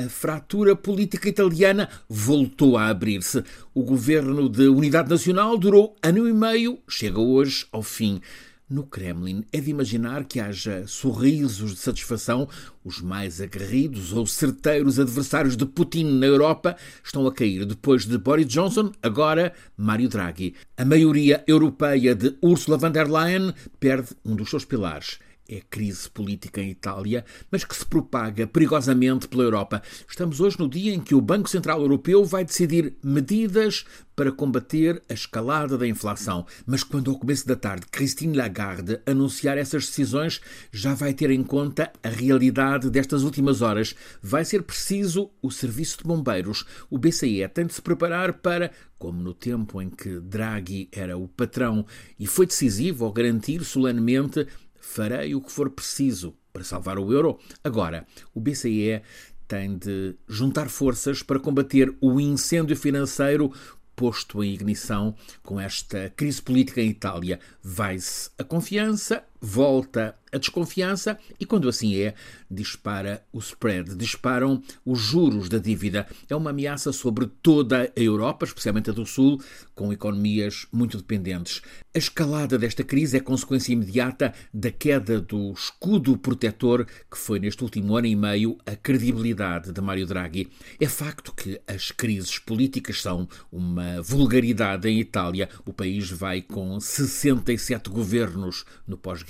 a fratura política italiana voltou a abrir-se. O governo de unidade nacional durou ano e meio, chega hoje ao fim. No Kremlin é de imaginar que haja sorrisos de satisfação. Os mais aguerridos ou certeiros adversários de Putin na Europa estão a cair depois de Boris Johnson, agora Mário Draghi. A maioria europeia de Ursula von der Leyen perde um dos seus pilares é crise política em Itália, mas que se propaga perigosamente pela Europa. Estamos hoje no dia em que o Banco Central Europeu vai decidir medidas para combater a escalada da inflação. Mas quando ao começo da tarde Christine Lagarde anunciar essas decisões, já vai ter em conta a realidade destas últimas horas. Vai ser preciso o serviço de bombeiros. O BCE tem de se preparar para como no tempo em que Draghi era o patrão e foi decisivo ao garantir solenemente farei o que for preciso para salvar o euro. Agora, o BCE tem de juntar forças para combater o incêndio financeiro posto em ignição com esta crise política em Itália. Vai-se a confiança, volta a desconfiança e, quando assim é, dispara o spread, disparam os juros da dívida. É uma ameaça sobre toda a Europa, especialmente a do Sul, com economias muito dependentes. A escalada desta crise é consequência imediata da queda do escudo protetor que foi, neste último ano e meio, a credibilidade de Mário Draghi. É facto que as crises políticas são uma vulgaridade em Itália. O país vai com 67 governos no pós-guerra.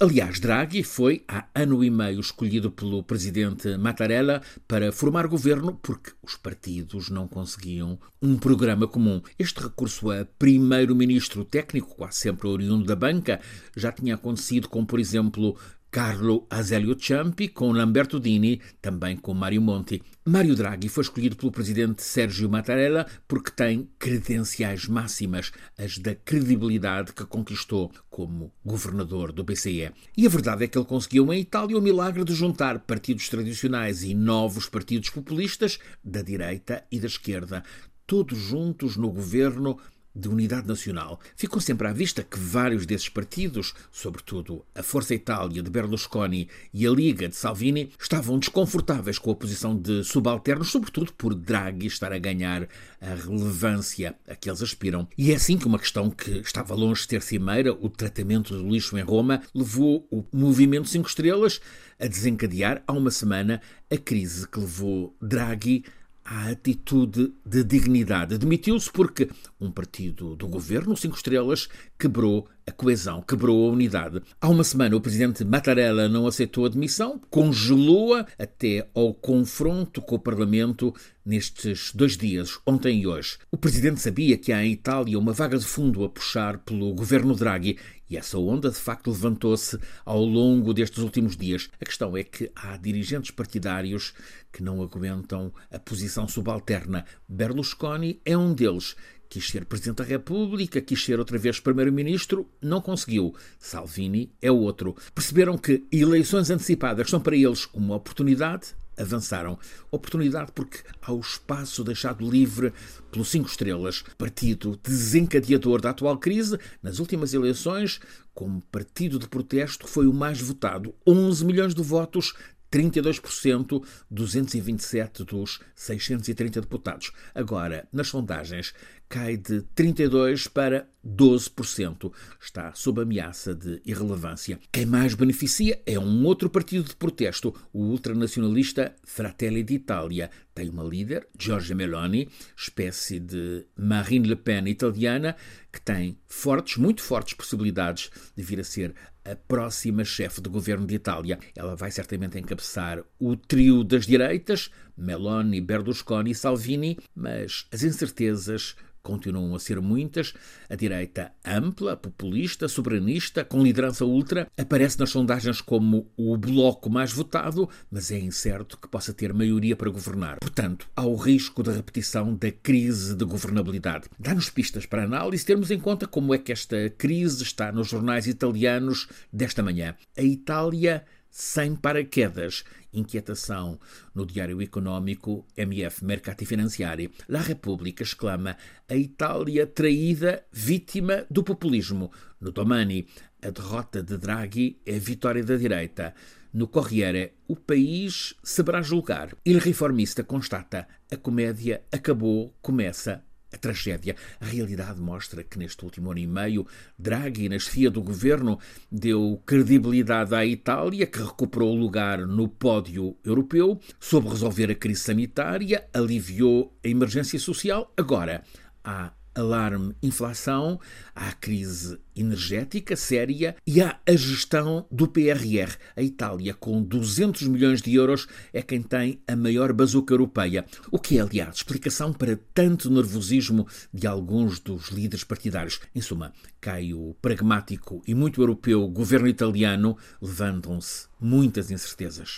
Aliás, Draghi foi há ano e meio escolhido pelo presidente Mattarella para formar governo porque os partidos não conseguiam um programa comum. Este recurso a primeiro-ministro técnico, quase sempre oriundo da banca, já tinha acontecido com, por exemplo, Carlo Azeglio Ciampi com Lamberto Dini, também com Mário Monti. Mário Draghi foi escolhido pelo presidente Sérgio Mattarella porque tem credenciais máximas, as da credibilidade que conquistou como governador do BCE. E a verdade é que ele conseguiu em Itália o milagre de juntar partidos tradicionais e novos partidos populistas da direita e da esquerda, todos juntos no governo de unidade nacional. Ficou sempre à vista que vários desses partidos, sobretudo a Força Itália de Berlusconi e a Liga de Salvini, estavam desconfortáveis com a posição de subalternos, sobretudo por Draghi estar a ganhar a relevância a que eles aspiram. E é assim que uma questão que estava longe de ter cimeira, o tratamento do lixo em Roma, levou o Movimento 5 Estrelas a desencadear há uma semana a crise que levou Draghi à atitude de dignidade. Demitiu-se porque um partido do governo, Cinco Estrelas, quebrou a coesão, quebrou a unidade. Há uma semana o presidente Mattarella não aceitou a demissão, congelou-a até ao confronto com o Parlamento nestes dois dias, ontem e hoje. O presidente sabia que há em Itália uma vaga de fundo a puxar pelo governo Draghi e essa onda, de facto, levantou-se ao longo destes últimos dias. A questão é que há dirigentes partidários que não aguentam a posição subalterna. Berlusconi é um deles. Quis ser Presidente da República, quis ser outra vez Primeiro-Ministro, não conseguiu. Salvini é outro. Perceberam que eleições antecipadas são para eles uma oportunidade, avançaram. Oportunidade porque há o espaço deixado livre pelo Cinco Estrelas, partido desencadeador da atual crise. Nas últimas eleições, como partido de protesto, foi o mais votado. 11 milhões de votos 32%, 227 dos 630 deputados. Agora, nas sondagens, cai de 32% para 12%. Está sob ameaça de irrelevância. Quem mais beneficia é um outro partido de protesto, o ultranacionalista Fratelli d'Italia. Tem uma líder, Giorgia Meloni, espécie de Marine Le Pen italiana, que tem fortes, muito fortes possibilidades de vir a ser a próxima chefe de governo de Itália. Ela vai certamente encabeçar o trio das direitas, Meloni, Berlusconi e Salvini, mas as incertezas continuam a ser muitas. A direita ampla, populista, soberanista, com liderança ultra, aparece nas sondagens como o bloco mais votado, mas é incerto que possa ter maioria para governar. Portanto, há o risco da repetição da crise de governabilidade. Dá-nos pistas para análise termos em conta como é que esta crise está nos jornais italianos desta manhã. A Itália sem paraquedas. Inquietação no Diário Económico MF Mercati Finanziari. La Repubblica exclama a Itália traída, vítima do populismo. No Domani, a derrota de Draghi é a vitória da direita. No Corriere, o país saberá julgar. Il Reformista constata: a comédia acabou, começa a tragédia. A realidade mostra que neste último ano e meio, Draghi, na chefia do governo, deu credibilidade à Itália, que recuperou o lugar no pódio europeu, soube resolver a crise sanitária, aliviou a emergência social. Agora, há alarme inflação, há crise energética séria e há a gestão do PRR. A Itália, com 200 milhões de euros, é quem tem a maior bazuca europeia. O que é, aliás, explicação para tanto nervosismo de alguns dos líderes partidários. Em suma, cai o pragmático e muito europeu governo italiano, levantam-se muitas incertezas.